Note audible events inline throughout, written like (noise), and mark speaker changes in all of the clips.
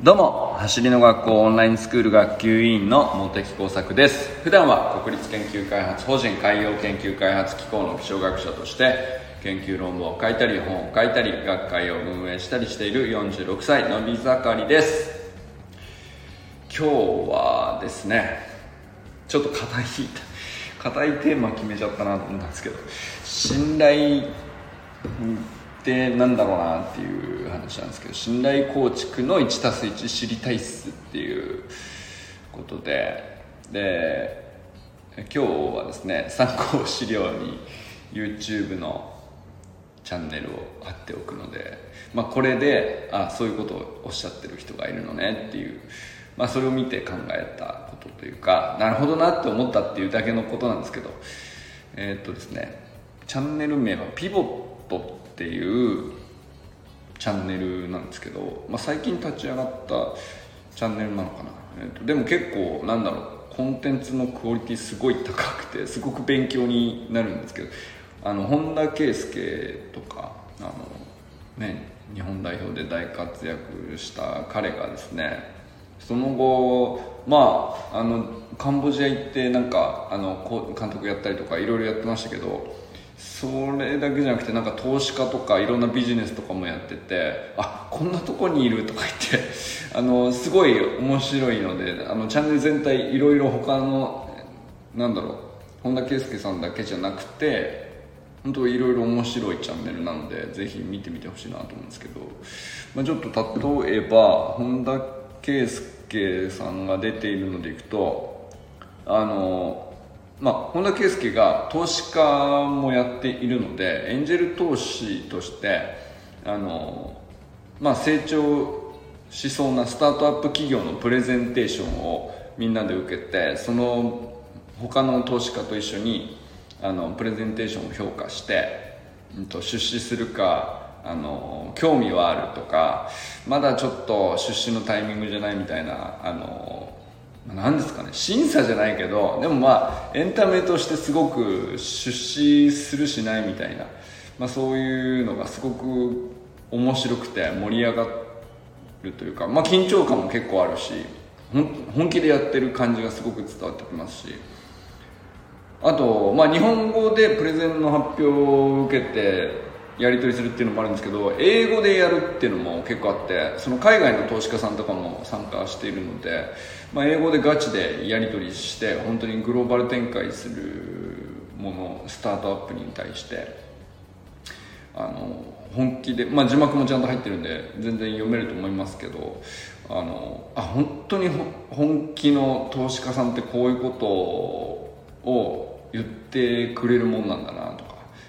Speaker 1: どうも走りの学校オンラインスクール学級委員の茂木耕作です。普段は国立研究開発法人海洋研究開発機構の気象学者として研究論文を書いたり本を書いたり学会を運営したりしている46歳のび盛りです。今日はですねちょっと硬い硬いテーマ決めちゃったなと思ったんですけど信頼ってなんだろうなっていう話なんですけど信頼構築の 1+1 知りたいっすっていうことでで今日はですね参考資料に YouTube のチャンネルを貼っておくので、まあ、これであそういうことをおっしゃってる人がいるのねっていう、まあ、それを見て考えたことというかなるほどなって思ったっていうだけのことなんですけどえー、っとですねチャンネル名はピボットっていうチャンネルなんですけど、まあ、最近立ち上がったチャンネルなのかな、えーと、でも結構なんだろうコンテンツのクオリティすごい高くてすごく勉強になるんですけどあの本田圭佑とかあの、ね、日本代表で大活躍した彼がですねその後まああのカンボジア行ってなんかあの監督やったりとかいろいろやってましたけどそれだけじゃなくてなんか投資家とかいろんなビジネスとかもやっててあこんなとこにいるとか言って (laughs) あのすごい面白いのであのチャンネル全体いろいろ他のなんだろう本田圭佑さんだけじゃなくて本当いろいろ面白いチャンネルなのでぜひ見てみてほしいなと思うんですけど、まあ、ちょっと例えば本田圭佑さんが出ているのでいくとあのまあ、本田圭佑が投資家もやっているのでエンジェル投資としてあの、まあ、成長しそうなスタートアップ企業のプレゼンテーションをみんなで受けてその他の投資家と一緒にあのプレゼンテーションを評価して、うん、と出資するかあの興味はあるとかまだちょっと出資のタイミングじゃないみたいなあの何ですかね審査じゃないけどでもまあエンタメとしてすごく出資するしないみたいな、まあ、そういうのがすごく面白くて盛り上がるというか、まあ、緊張感も結構あるし本気でやってる感じがすごく伝わってきますしあと、まあ、日本語でプレゼンの発表を受けてやり取りするっていうのもあるんですけど英語でやるっていうのも結構あってその海外の投資家さんとかも参加しているので、まあ、英語でガチでやり取りして本当にグローバル展開するものスタートアップに対してあの本気で、まあ、字幕もちゃんと入ってるんで全然読めると思いますけどあのあ本当に本気の投資家さんってこういうことを言ってくれるもんなんだなと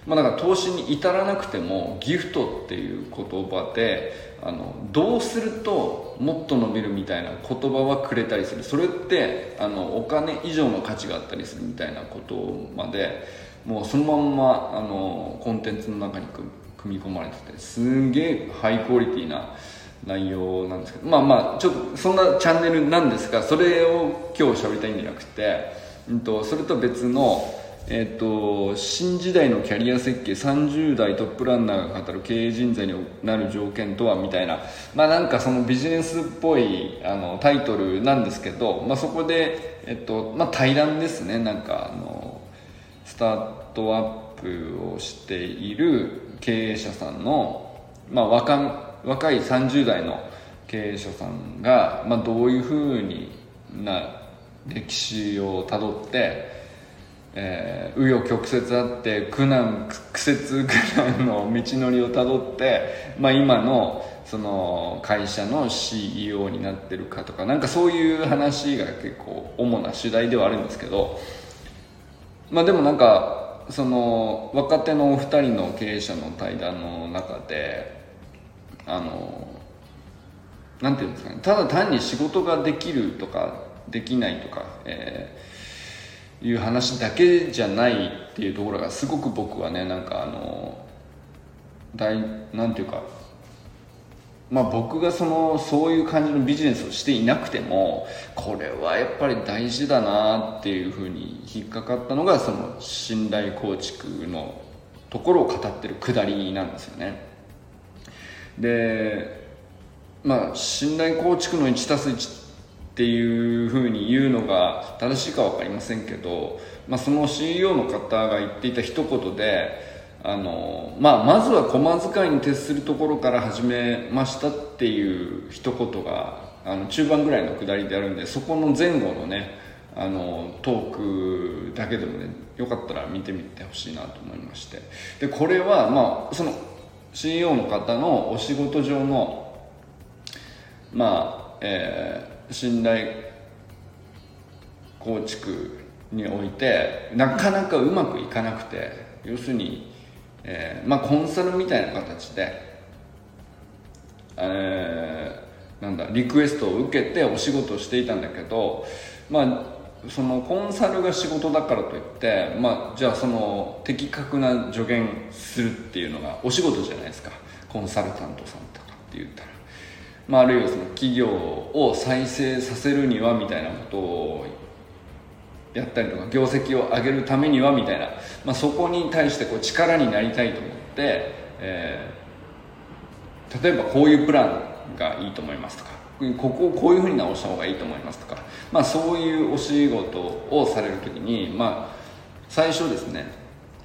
Speaker 1: まあ、だか投資に至らなくてもギフトっていう言葉であのどうするともっと伸びるみたいな言葉はくれたりする。それってあのお金以上の価値があったりするみたいなことまでもうそのまんまあのコンテンツの中に組み込まれててすんげえハイクオリティな内容なんですけどまあまあちょっとそんなチャンネルなんですがそれを今日喋りたいんじゃなくて、うんと、それと別のえっと、新時代のキャリア設計30代トップランナーが語る経営人材になる条件とはみたいな。まあなんかそのビジネスっぽいあのタイトルなんですけど、まあ、そこで、えっとまあ、対談ですね。なんかあのスタートアップをしている経営者さんの、まあ、若若い30代の経営者さんが、まあ、どういうふうな歴史をたどってえー、紆余曲折あって苦難苦節苦難の道のりをたどって、まあ、今のその会社の CEO になってるかとかなんかそういう話が結構主な主題ではあるんですけどまあでもなんかその若手のお二人の経営者の対談の中であのなんていうんですかねただ単に仕事ができるとかできないとか、えーいう話だけじゃないっていうところがすごく僕はねなんかあの大なんていうかまあ僕がそのそういう感じのビジネスをしていなくてもこれはやっぱり大事だなっていうふうに引っかかったのがその信頼構築のところを語ってるくだりなんですよね。でまあ信頼構築の 1+1 っていうふうに言うのが正しいか分かりませんけど、まあ、その CEO の方が言っていた一言であの、まあ、まずは駒遣いに徹するところから始めましたっていう一言があの中盤ぐらいのくだりであるんでそこの前後のねあのトークだけでもねよかったら見てみてほしいなと思いまして。でこれはまあその CEO の方のお仕事上のまあえー信頼構築においてなかなかうまくいかなくて要するに、えー、まあコンサルみたいな形で、えー、なんだリクエストを受けてお仕事をしていたんだけどまあそのコンサルが仕事だからといって、まあ、じゃあその的確な助言するっていうのがお仕事じゃないですか。コンサルタントさんとかって言ったら。まあ、あるいはその企業を再生させるにはみたいなことをやったりとか業績を上げるためにはみたいな、まあ、そこに対してこう力になりたいと思って、えー、例えばこういうプランがいいと思いますとかここをこういうふうに直した方がいいと思いますとか、まあ、そういうお仕事をされる時に、まあ、最初ですね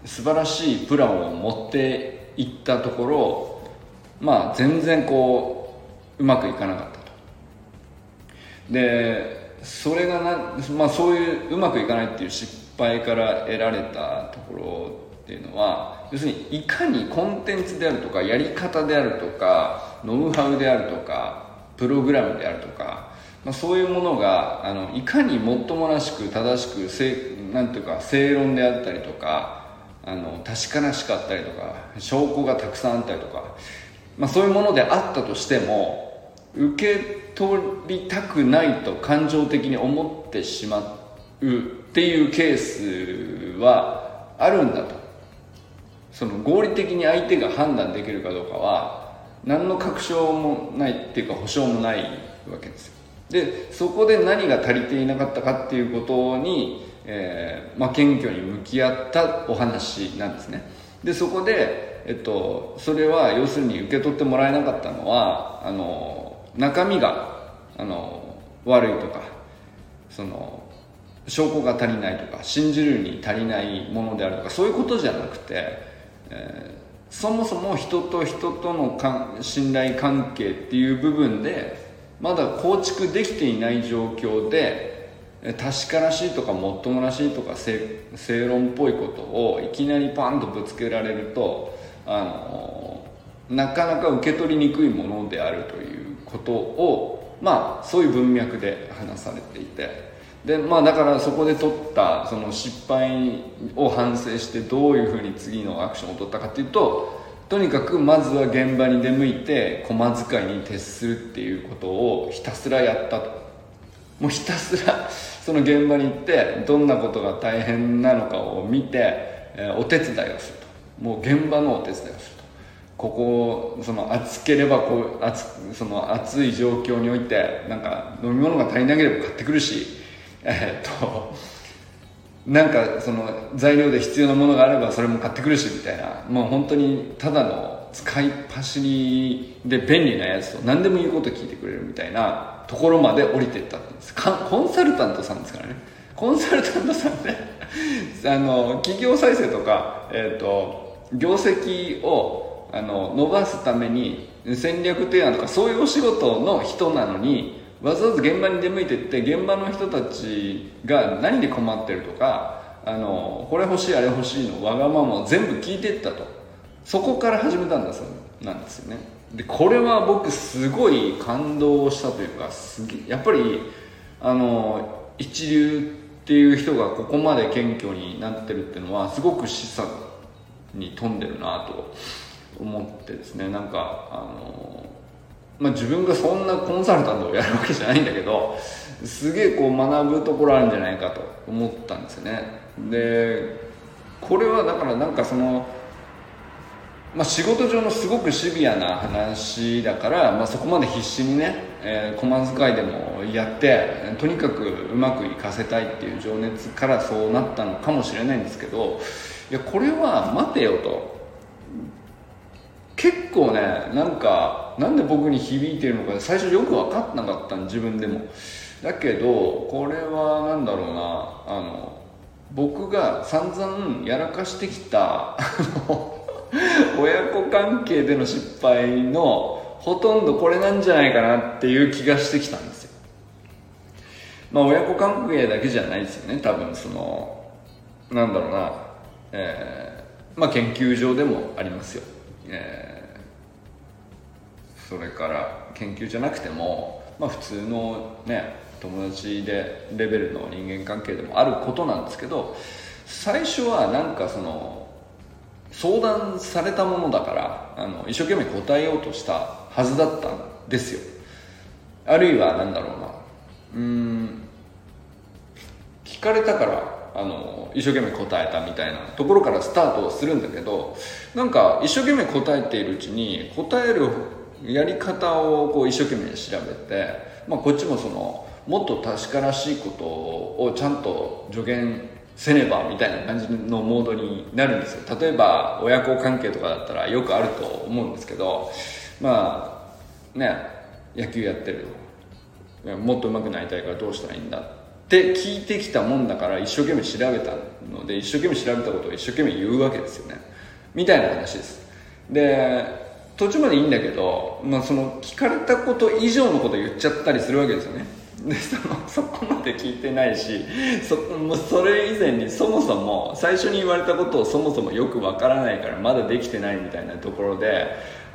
Speaker 1: 素晴らしいプランを持っていったところ、まあ、全然こううまくいかなかったと。でそれがな、まあ、そういううまくいかないっていう失敗から得られたところっていうのは要するにいかにコンテンツであるとかやり方であるとかノウハウであるとかプログラムであるとか、まあ、そういうものがあのいかにもっともらしく正しくせなんていうか正論であったりとかあの確からしかったりとか証拠がたくさんあったりとかまあ、そういうものであったとしても受け取りたくないと感情的に思ってしまうっていうケースはあるんだと。その合理的に相手が判断できるかどうかは何の確証もないっていうか保証もないわけですよ。でそこで何が足りていなかったかっていうことに、えーまあ、謙虚に向き合ったお話なんですね。でそこでえっと、それは要するに受け取ってもらえなかったのはあの中身があの悪いとかその証拠が足りないとか信じるに足りないものであるとかそういうことじゃなくて、えー、そもそも人と人とのか信頼関係っていう部分でまだ構築できていない状況で確からしいとかもっともらしいとか正論っぽいことをいきなりパンとぶつけられるとあのなかなか受け取りにくいものであるということをまあそういう文脈で話されていて。でまあだからそこで取ったその失敗を反省してどういうふうに次のアクションを取ったかっていうととにかくまずは現場に出向いて駒遣いに徹するっていうことをひたすらやったと。もうひたすらその現場に行ってどんなことが大変なのかを見て、えお手伝いをすると。もう現場のお手伝いをする。ここその暑ければこう暑その暑い状況においてなんか飲み物が足りなければ買ってくるし (laughs) えー、っとなんかその材料で必要なものがあればそれも買ってくるしみたいな。もう本当にただの使いっ走りで便利なやつと何でも言うこと聞いてくれるみたいなところまで降りていったんです。コンサルタントさんですからね。コンサルタントさんで (laughs) あの企業再生とか、えーと業績をあの伸ばすために戦略提案とかそういうお仕事の人なのにわざわざ現場に出向いてって現場の人たちが何で困ってるとかあのこれ欲しいあれ欲しいのわがままを全部聞いてったと。そこから始めたんだそうなんですよね。でこれは僕すごい感動したというかすげやっぱりあの一流っていう人がここまで謙虚になってるっていうのはすごく示唆に富んでるなと。思ってですねなんかあのまあ自分がそんなコンサルタントをやるわけじゃないんだけどすげえこう学ぶところあるんじゃないかと思ったんですよね。でこれはだからなんかそのまあ、仕事上のすごくシビアな話だから、まあ、そこまで必死にね、えー、駒遣いでもやってとにかくうまくいかせたいっていう情熱からそうなったのかもしれないんですけどいやこれは待てよと。結構ねなんかなんで僕に響いてるのか最初よく分かんなかったん自分でも。だけどこれは何だろうなあの僕が散々やらかしてきた (laughs) 親子関係での失敗のほとんどこれなんじゃないかなっていう気がしてきたんですよ。まあ親子関係だけじゃないですよね多分そのなんだろうなえー、まあ研究所でもありますよ、えー、それから研究じゃなくてもまあ普通のね友達でレベルの人間関係でもあることなんですけど最初はなんかその相談されたものだからあの一生懸命答えようとしたはずだったんですよ。あるいは何だろうな。うん聞かれたからあの一生懸命答えたみたいなところからスタートをするんだけどなんか一生懸命答えているうちに答えるやり方をこう一生懸命調べて、まあ、こっちもそのもっと確からしいことをちゃんと助言せねばみたいな感じのモードになるんですよ。例えば親子関係とかだったらよくあると思うんですけどまあね野球やってるもっと上手くなりたいからどうしたらいいんだって聞いてきたもんだから一生懸命調べたので一生懸命調べたことを一生懸命言うわけですよね。みたいな話です。で途中までいいんだけど、まあ、その聞かれたこと以上のこと言っちゃったりするわけですよね。でそのそこまで聞いてないしそもうそれ以前にそもそも最初に言われたことをそもそもよくわからないからまだできてないみたいなところで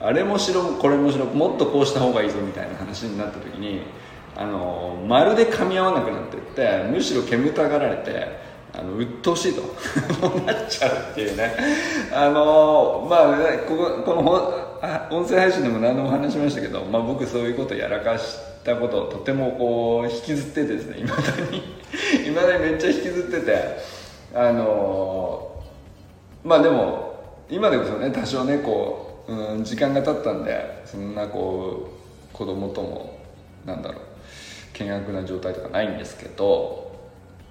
Speaker 1: あれもしろこれもしろもっとこうした方がいいぞみたいな話になった時にあのまるで噛み合わなくなっていってむしろ煙たがられてあの鬱陶しいと (laughs) なっちゃうっていうね。あのまあこここの音声配信でも何度も話しましたけど、まあ、僕そういうことやらかしたことをとてもこう引きずっててですねいまだに。(laughs) いまだにめっちゃ引きずっててあのまあでも今でこそね多少ねこう、うん、時間が経ったんでそんなこう子供ともなんだろう。険悪な状態とかないんですけど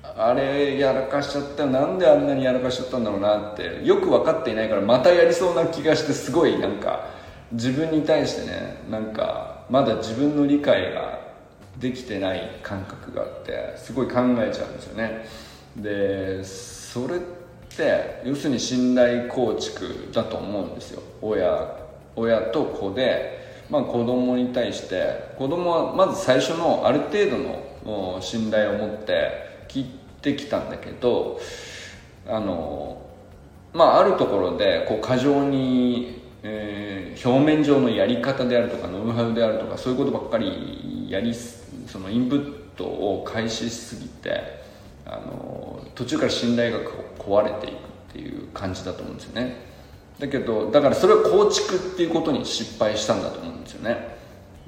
Speaker 1: あれやらかしちゃったなんであんなにやらかしちゃったんだろうなってよく分かっていないからまたやりそうな気がしてすごいなんか自分に対してねなんかまだ自分の理解ができてない感覚があってすごい考えちゃうんですよね。でそれって要するに信頼構築だと思うんですよ。親親と子で、まあ、子供に対して子供はまず最初のある程度の信頼を持って聞いてきたんだけどあのまああるところでこう過剰に、えー、表面上のやり方であるとかノウハウであるとかそういうことばっかりやりそのインプットを開始しすぎてあの途中から信頼が壊れていくっていう感じだと思うんですよね。だけどだからそれを構築っていうことに失敗したんだと思うんですよね。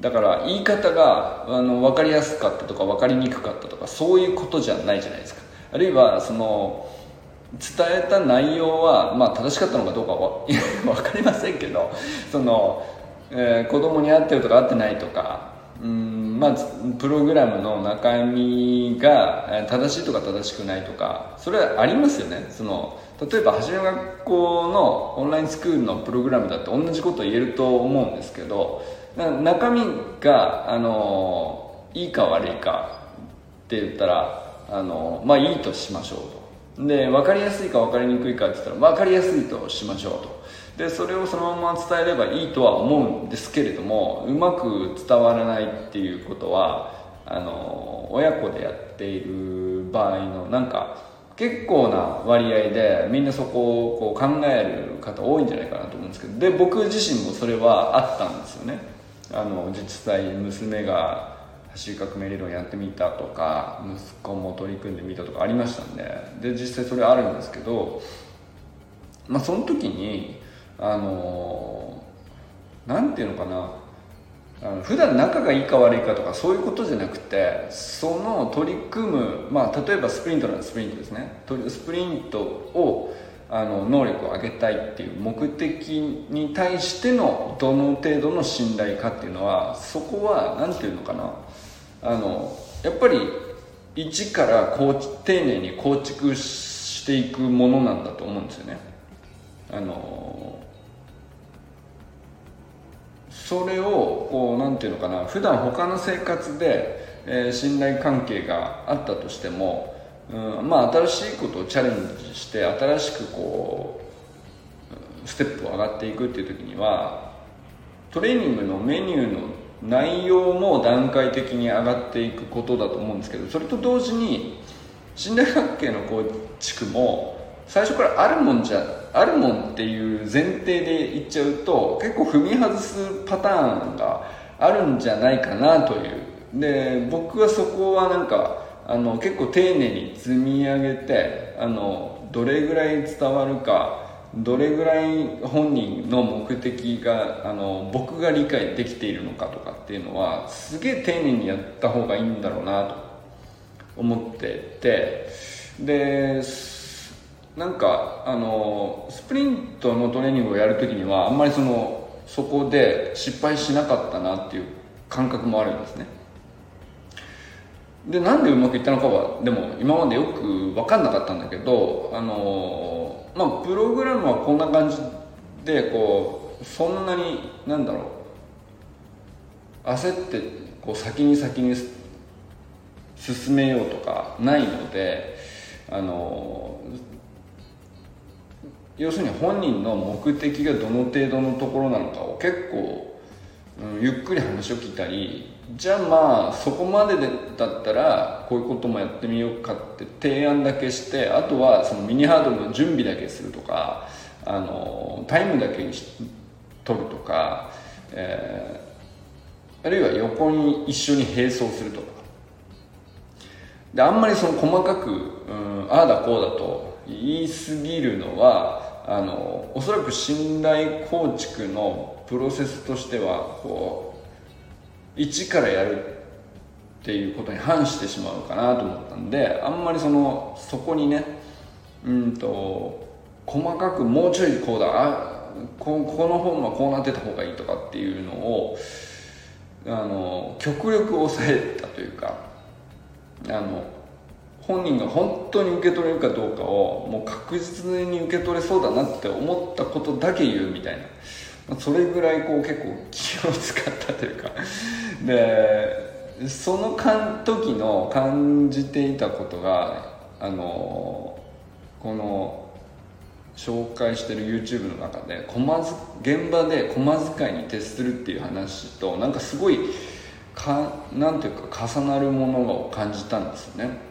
Speaker 1: だから言い方があの分かりやすかったとか分かりにくかったとかそういうことじゃないじゃないですか。あるいはその伝えた内容は、まあ、正しかったのかどうかは (laughs) 分かりませんけどその、えー、子供に合ってるとか合ってないとかうんまあプログラムの中身が正しいとか正しくないとかそれはありますよね。その例えばはじめ学校のオンラインスクールのプログラムだって同じこと言えると思うんですけど中身があのいいか悪いかって言ったらあのまあいいとしましょうと。で分かりやすいか分かりにくいかって言ったら分かりやすいとしましょうと。でそれをそのまま伝えればいいとは思うんですけれどもうまく伝わらないっていうことはあの親子でやっている場合のなんか結構な割合でみんなそこをこう考える方多いんじゃないかなと思うんですけどで僕自身もそれはあったんですよね。あの実際娘が走り革命理論やってみたとか息子も取り組んでみたとかありましたんでで実際それあるんですけどまあその時にあのなんていうのかなあの普段仲がいいか悪いかとかそういうことじゃなくてその取り組む、まあ、例えばスプリントならスプリントですね。スプリントをあの能力を上げたいっていう目的に対してのどの程度の信頼かっていうのはそこは何て言うのかな。あのやっぱり一からこう丁寧に構築していくものなんだと思うんですよね。あのそれをこうなんていうのかな普段他の生活で、えー、信頼関係があったとしても、うん、まあ新しいことをチャレンジして新しくこうステップを上がっていくっていう時にはトレーニングのメニューの内容も段階的に上がっていくことだと思うんですけどそれと同時に信頼関係の構築も最初からあるもんじゃあるもんっていう前提で言っちゃうと結構踏み外すパターンがあるんじゃないかなという。で僕はそこはなんかあの結構丁寧に積み上げてあのどれぐらい伝わるかどれぐらい本人の目的があの僕が理解できているのかとかっていうのはすげえ丁寧にやった方がいいんだろうなと思ってて。でなんかあのスプリントのトレーニングをやるときにはあんまりそのそこで失敗しなかったなっていう感覚もあるんですね。でなんでうまくいったのかはでも今までよく分かんなかったんだけどあのまあプログラムはこんな感じでこうそんなになんだろう焦ってこう先に先に進めようとかないのであの要するに本人の目的がどの程度のところなのかを結構、うん、ゆっくり話を聞いたりじゃあまあそこまでだったらこういうこともやってみようかって提案だけしてあとはそのミニハードルの準備だけするとかあのタイムだけに取るとか、えー、あるいは横に一緒に並走するとか。であんまりその細かく、うん、ああだこうだと言い過ぎるのはあのおそらく信頼構築のプロセスとしてはこう一からやるっていうことに反してしまうかなと思ったんであんまりそのそこにねうんと細かくもうちょいこうだあここの本はこうなってた方がいいとかっていうのをあの極力抑えたというかあの本人が本当に受け取れるかどうかをもう確実に受け取れそうだなって思ったことだけ言うみたいな。まそれぐらいこう結構気を使ったというか。(laughs) でそのかん時の感じていたことがあのこの紹介してる YouTube の中で駒現場で駒遣いに徹するっていう話となんかすごいかなんていうか重なるものを感じたんですよね。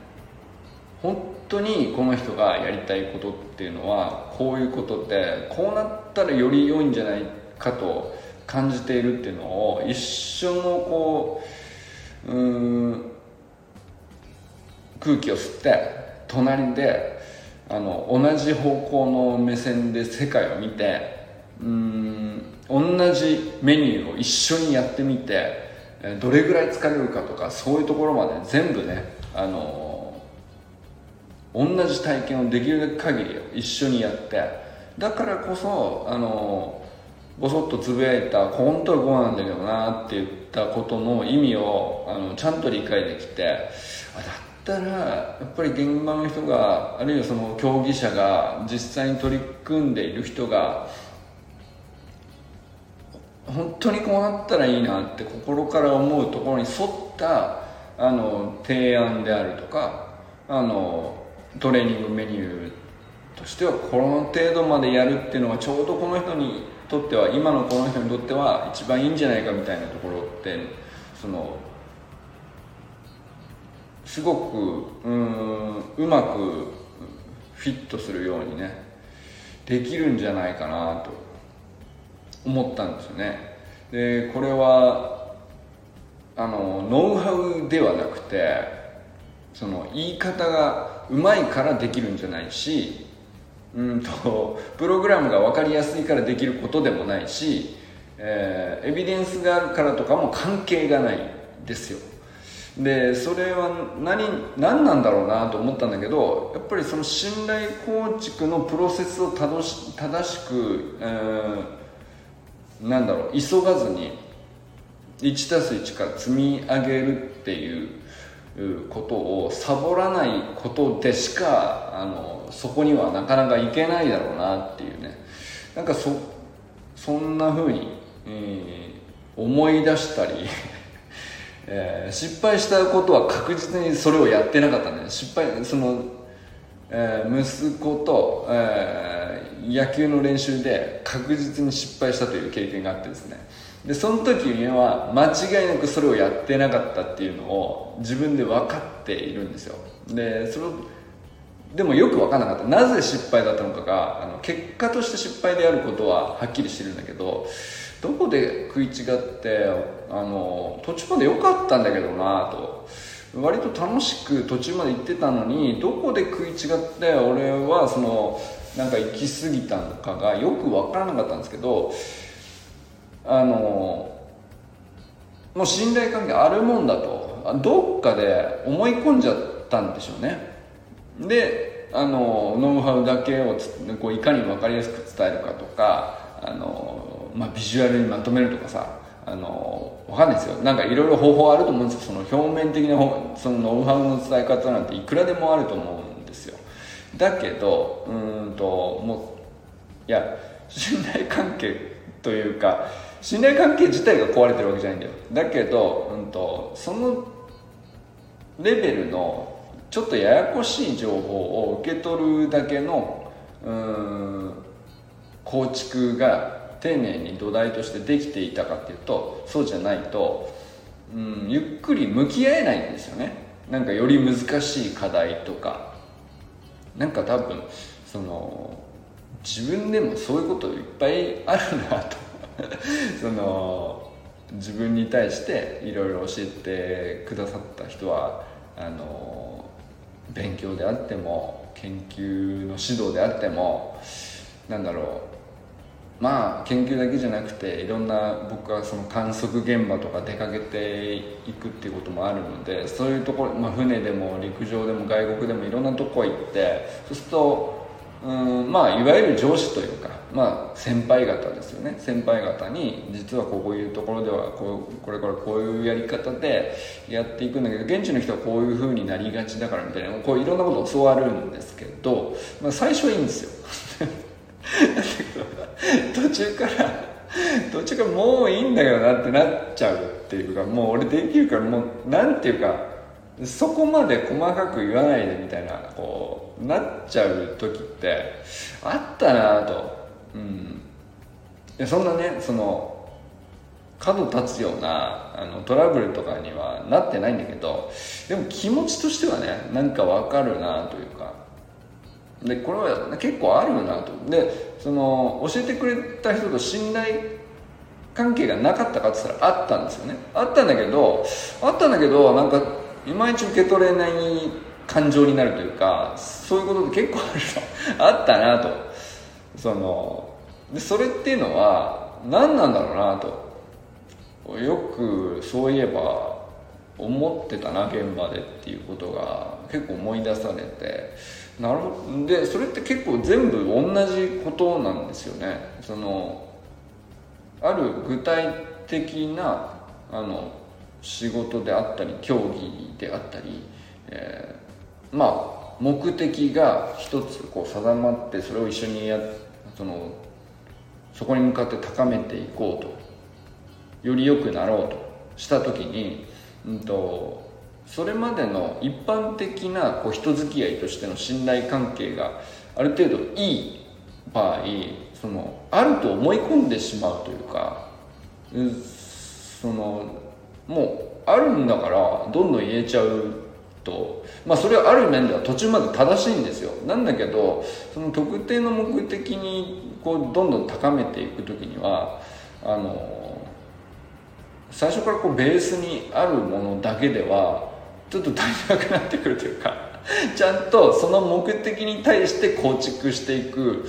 Speaker 1: 本当にこの人がやりたいことっていうのはこういうことってこうなったらより良いんじゃないかと感じているっていうのを一緒のこううん空気を吸って隣であの同じ方向の目線で世界を見てうん同じメニューを一緒にやってみてどれぐらい疲れるかとかそういうところまで全部ねあの同じ体験をできる限り一緒にやって。だからこそあのぼそっとつぶやいた本当はこうなんだけどなって言ったことの意味をあのちゃんと理解できて。あだったらやっぱり現場の人があるいはその競技者が実際に取り組んでいる人が本当にこうなったらいいなって心から思うところに沿ったあの提案であるとかあのトレーニングメニューとしてはこの程度までやるっていうのがちょうどこの人にとっては今のこの人にとっては一番いいんじゃないかみたいなところってそのすごくうんうまくフィットするようにねできるんじゃないかなと思ったんですよね。でこれはあのノウハウではなくてその言い方がうまいからできるんじゃないしうんとプログラムが分かりやすいからできることでもないし、えー、エビデンスがあるからとかも関係がないですよ。でそれは何何なんだろうなと思ったんだけどやっぱりその信頼構築のプロセスを正し正しく、えー、なんだろう急がずに1たす1から積み上げるっていうことをサボらないことでしかあのそこにはなかなかいけないだろうなっていうね。なんかそそんなふうに、えー、思い出したり (laughs) えー、失敗したことは確実にそれをやってなかったんで失敗その、えー、息子と、えー、野球の練習で確実に失敗したという経験があってですね。でその時には間違いなくそれをやってなかったっていうのを自分で分かっているんですよ。でそれでもよく分からなかった。なぜ失敗だったのかがあの結果として失敗であることははっきりしてるんだけどどこで食い違ってあの途中まで良かったんだけどなと。割と楽しく途中まで行ってたのにどこで食い違って俺はそのなんか行き過ぎたのかがよく分からなかったんですけどあのもう信頼関係あるもんだとどっかで思い込んじゃったんでしょうね。であのノウハウだけをこういかに分かりやすく伝えるかとかあの、まあ、ビジュアルにまとめるとかさあの分かんないですよ。なんかいろいろ方法あると思うんですよ。その表面的なそのノウハウの伝え方なんていくらでもあると思うんですよ。だけどうんともういや信頼関係というか信頼関係自体が壊れてるわけじゃないんだよ。だけど、うんと、そのレベルのちょっとややこしい情報を受け取るだけのうん構築が丁寧に土台としてできていたかっていうとそうじゃないとうんゆっくり向き合えないんですよね。なんかより難しい課題とか。なんか多分その自分でもそういうこといっぱいあるなと (laughs) その自分に対していろいろ教えてくださった人はあの勉強であっても研究の指導であってもなんだろう。まあ研究だけじゃなくていろんな僕はその観測現場とか出かけていくっていうこともあるのでそういうところ、まあ、船でも陸上でも外国でもいろんなとこ行ってそうするとうんまあいわゆる上司というかまあ、先輩方ですよね。先輩方に実はこういうところではこうこれからこういうやり方でやっていくんだけど現地の人はこういうふうになりがちだからみたいなこういろんなことを教わるんですけど、まあ、最初はいいんですよ。(laughs) 途中から途中からもういいんだけどなってなっちゃうっていうかもう俺できるからもうなんていうかそこまで細かく言わないでみたいなこうなっちゃう時ってあったなと。うん。いやそんなねその角立つようなあのトラブルとかにはなってないんだけどでも気持ちとしてはねなんかわかるなというか。でこれは結構あるなと。でその教えてくれた人と信頼関係がなかったかって言ったらあったんですよね。あったんだけどあったんだけどなんかいまいち受け取れない感情になるというかそういうことって結構あるあったなと。そのでそれっていうのは何なんだろうなと。よくそういえば思ってたな現場でっていうことが結構思い出されて。なるほど。でそれって結構全部同じことなんですよね。そのある具体的なあの仕事であったり競技であったり、えー、まあ目的が一つこう定まってそれを一緒にやそのそこに向かって高めていこうと。より良くなろうとした時に、うんと、それまでの一般的なこう人付き合いとしての信頼関係がある程度いい場合そのあると思い込んでしまうというかそのもうあるんだからどんどん言えちゃうとまあそれはある面では途中まで正しいんですよ。なんだけどその特定の目的にこうどんどん高めていく時にはあの最初からこうベースにあるものだけではちょっと足りなくなってくるというか (laughs) ちゃんとその目的に対して構築していく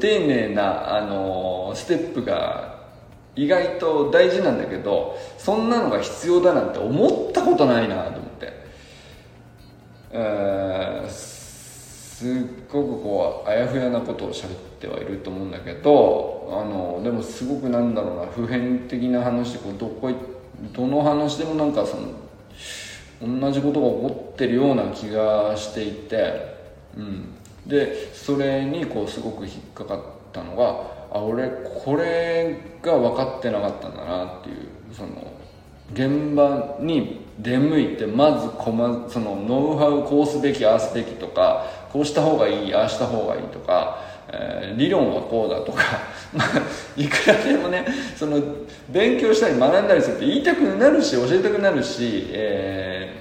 Speaker 1: 丁寧なあのステップが意外と大事なんだけどそんなのが必要だなんて思ったことないなと思って。えー、すっごくこうあやふやなことを喋ってはいると思うんだけどあのでもすごくなんだろうな普遍的な話こうどこどの話でもなんかその同じことが起こってるような気がしていて、うん、でそれにこうすごく引っかかったのがあ俺これが分かってなかったんだなっていうその現場に出向いてまずこまそのノウハウこうすべきああすべきとかこうした方がいいああした方がいいとか、えー、理論はこうだとか (laughs) まあいくらでもねその勉強したり学んだりするって言いたくなるし教えたくなるし、え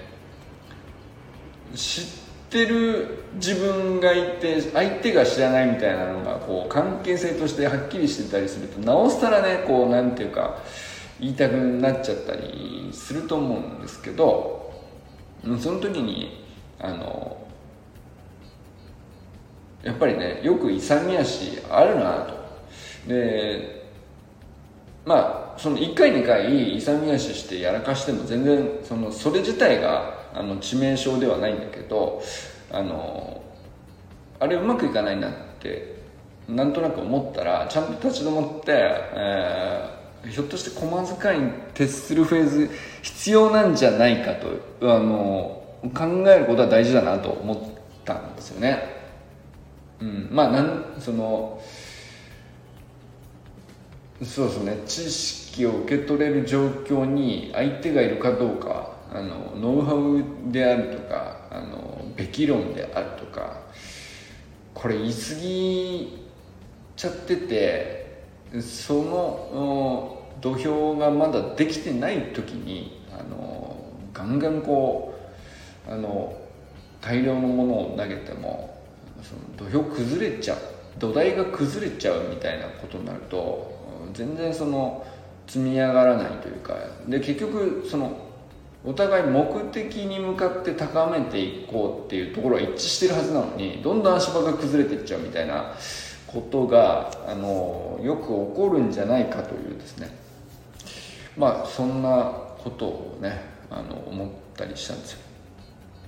Speaker 1: ー、知ってる自分がいて相手が知らないみたいなのがこう関係性としてはっきりしてたりするとなおさらねこうなんていうか言いたくなっちゃったりすると思うんですけどその時にあのやっぱりねよく勇み足あるなと。でまあその1回2回勇み足してやらかしても全然そのそれ自体があの致命傷ではないんだけどあのあれうまくいかないなってなんとなく思ったらちゃんと立ち止まって、えー、ひょっとして駒遣いに徹するフェーズ必要なんじゃないかとあの考えることは大事だなと思ったんですよね。うん、まあなんそのそうですね知識を受け取れる状況に相手がいるかどうかあのノウハウであるとかあのべき論であるとかこれ言い過ぎちゃっててその土俵がまだできてない時にあのガンガンこうあの大量のものを投げてもその土俵崩れちゃう土台が崩れちゃうみたいなことになると全然その積み上がらないというかで結局そのお互い目的に向かって高めていこうっていうところは一致してるはずなのにどんどん足場が崩れていっちゃうみたいなことがあのよく起こるんじゃないかというですねまあそんなことをねあの思ったりしたんですよ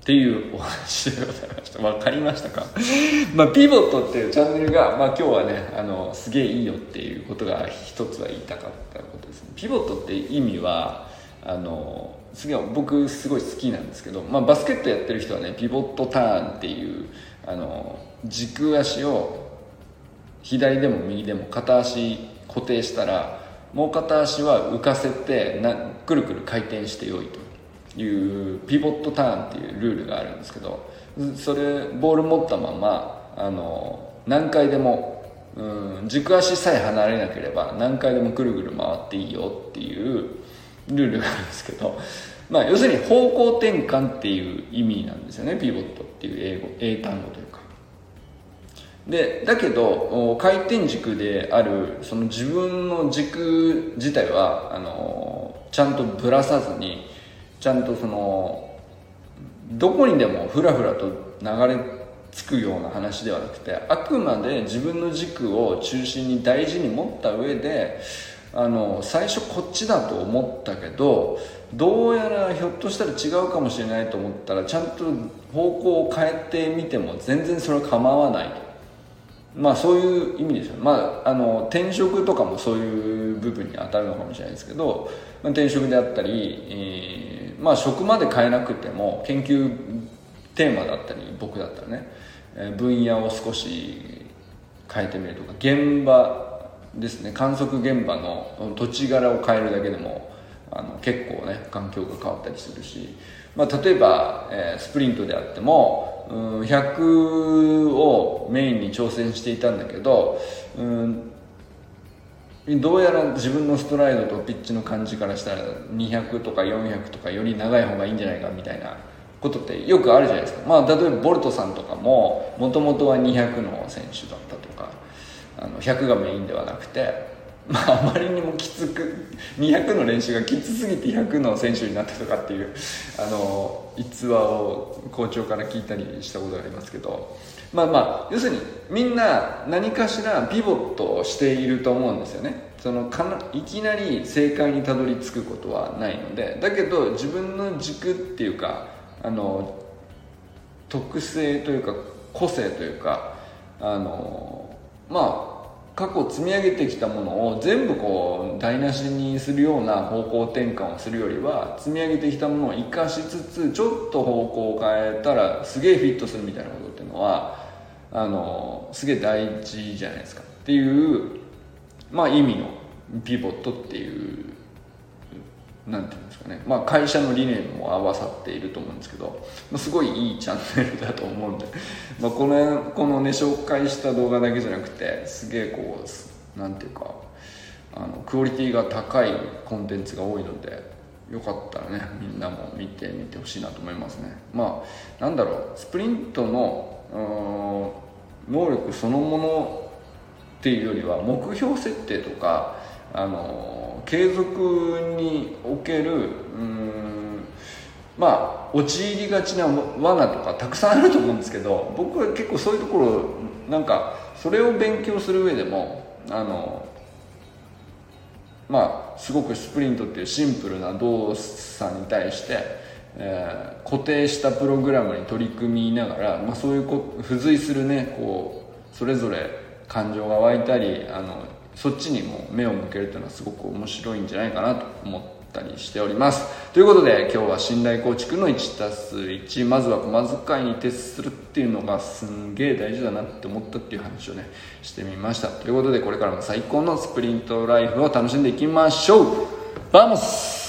Speaker 1: っていうお話でございました。わかりましたか？(laughs) まあ、ピボットっていうチャンネルが、まあ今日はね、あの、すげえいいよっていうことが一つは言いたかったことですね。ピボットって意味は、あの、すげえ僕すごい好きなんですけど、まあバスケットやってる人はね、ピボットターンっていう、あの、軸足を左でも右でも片足固定したら、もう片足は浮かせてな、くるくる回転してよいと。いうピボットターンっていうルールがあるんですけどそれボール持ったままあの何回でも、うん、軸足さえ離れなければ何回でもぐるぐる回っていいよっていうルールがあるんですけど、まあ、要するに方向転換っていう意味なんですよねピボットっていう英語英単語というかでだけど回転軸であるその自分の軸自体はあのちゃんとぶらさずにちゃんとそのどこにでもふらふらと流れ着くような話ではなくてあくまで自分の軸を中心に大事に持った上であの最初こっちだと思ったけどどうやらひょっとしたら違うかもしれないと思ったらちゃんと方向を変えてみても全然それは構わないと。まあそういう意味ですよ。まああの転職とかもそういう部分に当たるのかもしれないですけど、まあ、転職であったり、えーまあ職まで変えなくても研究テーマだったり僕だったらね分野を少し変えてみるとか現場ですね。観測現場の土地柄を変えるだけでもあの結構ね環境が変わったりするし、まあ、例えば、えー、スプリントであっても、うん、100をメインに挑戦していたんだけど、うん、どうやら自分のストライドとピッチの感じからしたら200とか400とかより長い方がいいんじゃないかみたいなことってよくあるじゃないですか。まあ例えばボルトさんとかももともとは200の選手だったとかあの100がメインではなくてまああまりにもきつく200の練習がきつすぎて100の選手になったとかっていうあの逸話を校長から聞いたりしたことがありますけど。まあまあ要するにみんな何かしらピボットをしていると思うんですよね。そのかないきなり正解にたどり着くことはないので。だけど自分の軸っていうかあの特性というか個性というかあのまあ過去積み上げてきたものを全部こう台無しにするような方向転換をするよりは積み上げてきたものを生かしつつちょっと方向を変えたらすげえフィットするみたいなことっていうのはあのすげえ大事じゃないですか。っていうまあ意味のピボットっていうなんていうかね、まあ、会社の理念も合わさっていると思うんですけど、まあ、すごいいいチャンネルだと思うんで、まあ、このこのね紹介した動画だけじゃなくてすげえこうなんていうかあのクオリティが高いコンテンツが多いのでよかったらねみんなも見てみてほしいなと思いますね。まあなんだろうスプリントの能力そのものっていうよりは目標設定とかあの継続におけるうんまあ陥りがちな罠とかたくさんあると思うんですけど僕は結構そういうところなんかそれを勉強する上でもあのまあすごくスプリントっていうシンプルな動作に対して、えー、固定したプログラムに取り組みながら、まあ、そういうこ付随するねこうそれぞれ感情が湧いたりあのそっちにも目を向けるというのはすごく面白いんじゃないかなと思ったりしております。ということで今日は信頼構築の 1+1 まずは小間使いに徹するっていうのがすんげえ大事だなって思ったっていう話をねしてみました。ということでこれからも最高のスプリントライフを楽しんでいきましょう。 Vamos